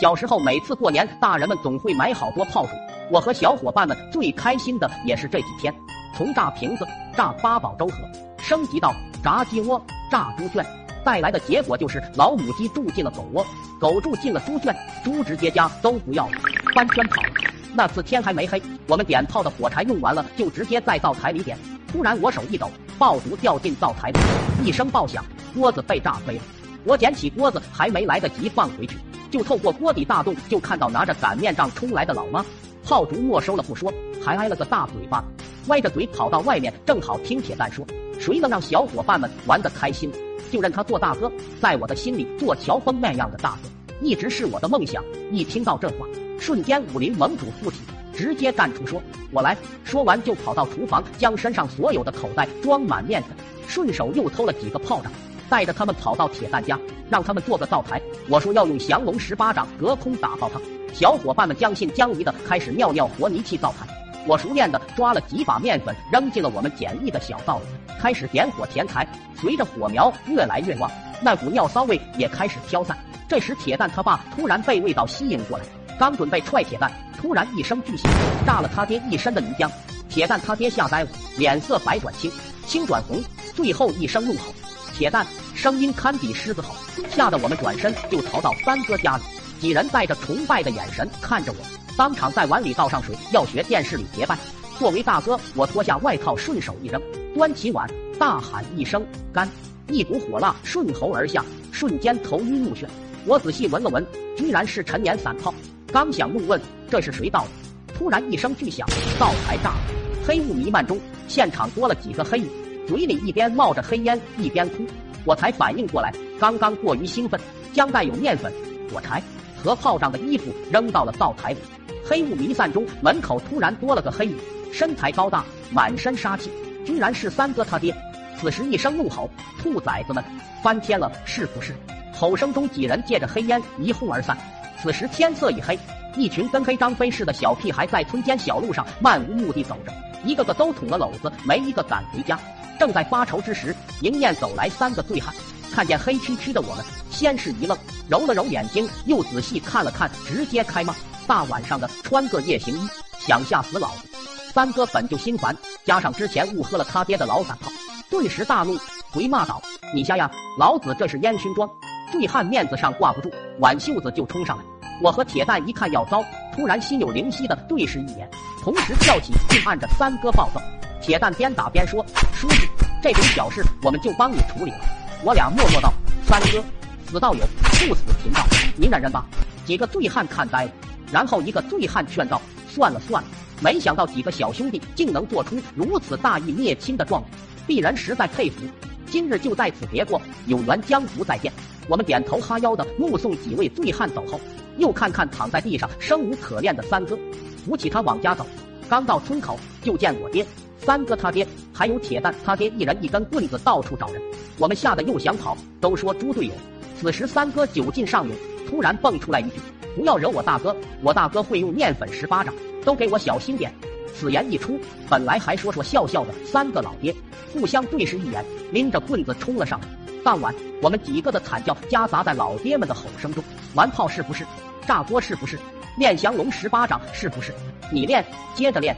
小时候每次过年，大人们总会买好多炮竹，我和小伙伴们最开心的也是这几天，从炸瓶子、炸八宝粥盒，升级到炸鸡窝、炸猪圈，带来的结果就是老母鸡住进了狗窝，狗住进了猪圈，猪直接家都不要了，翻圈跑了。那次天还没黑，我们点炮的火柴用完了，就直接在灶台里点。突然我手一抖，爆竹掉进灶台里，一声爆响，锅子被炸飞了。我捡起锅子，还没来得及放回去，就透过锅底大洞，就看到拿着擀面杖冲来的老妈。炮竹没收了不说，还挨了个大嘴巴，歪着嘴跑到外面，正好听铁蛋说：“谁能让小伙伴们玩得开心，就认他做大哥。”在我的心里，做乔峰那样的大哥，一直是我的梦想。一听到这话，瞬间武林盟主附体，直接站出说：“我来说完就跑到厨房，将身上所有的口袋装满面粉，顺手又偷了几个炮仗。”带着他们跑到铁蛋家，让他们做个灶台。我说要用降龙十八掌隔空打爆他。小伙伴们将信将疑的开始尿尿和泥砌灶台。我熟练的抓了几把面粉，扔进了我们简易的小灶里，开始点火填柴。随着火苗越来越旺，那股尿骚味也开始飘散。这时铁蛋他爸突然被味道吸引过来，刚准备踹铁蛋，突然一声巨响，炸了他爹一身的泥浆。铁蛋他爹吓呆了，脸色白转青，青转红，最后一声怒吼。铁蛋声音堪比狮子吼，吓得我们转身就逃到三哥家里。几人带着崇拜的眼神看着我，当场在碗里倒上水，要学电视里结拜。作为大哥，我脱下外套，顺手一扔，端起碗，大喊一声“干”，一股火辣顺喉而下，瞬间头晕目眩。我仔细闻了闻，居然是陈年散炮。刚想怒问这是谁倒的，突然一声巨响，灶台炸了，黑雾弥漫中，现场多了几个黑影。嘴里一边冒着黑烟，一边哭，我才反应过来，刚刚过于兴奋，将带有面粉、火柴和炮仗的衣服扔到了灶台里。黑雾弥散中，门口突然多了个黑影，身材高大，满身杀气，居然是三哥他爹。此时一声怒吼：“兔崽子们，翻天了是不是？”吼声中，几人借着黑烟一哄而散。此时天色已黑，一群跟黑张飞似的小屁孩在村间小路上漫无目的走着，一个个都捅了篓子，没一个敢回家。正在发愁之时，迎面走来三个醉汉，看见黑黢黢的我们，先是一愣，揉了揉眼睛，又仔细看了看，直接开骂：“大晚上的穿个夜行衣，想吓死老子！”三哥本就心烦，加上之前误喝了他爹的老散炮，顿时大怒，回骂道：“你瞎呀！老子这是烟熏妆！”醉汉面子上挂不住，挽袖子就冲上来。我和铁蛋一看要糟，突然心有灵犀的对视一眼，同时跳起，并按着三哥暴揍。铁蛋边打边说：“书记，这种小事我们就帮你处理了。”我俩默默道：“三哥，死道友，不死贫道，您忍忍吧。”几个醉汉看呆了，然后一个醉汉劝道：“算了算了。”没想到几个小兄弟竟能做出如此大义灭亲的壮举，鄙人实在佩服。今日就在此别过，有缘江湖再见。我们点头哈腰的目送几位醉汉走后，又看看躺在地上生无可恋的三哥，扶起他往家走。刚到村口，就见我爹。三哥他爹还有铁蛋他爹一人一根棍子到处找人，我们吓得又想跑，都说猪队友。此时三哥酒劲上涌，突然蹦出来一句：“不要惹我大哥，我大哥会用面粉十八掌，都给我小心点。”此言一出，本来还说说笑笑的三个老爹互相对视一眼，拎着棍子冲了上来。当晚，我们几个的惨叫夹杂在老爹们的吼声中。玩炮是不是？炸锅是不是？练降龙十八掌是不是？你练，接着练。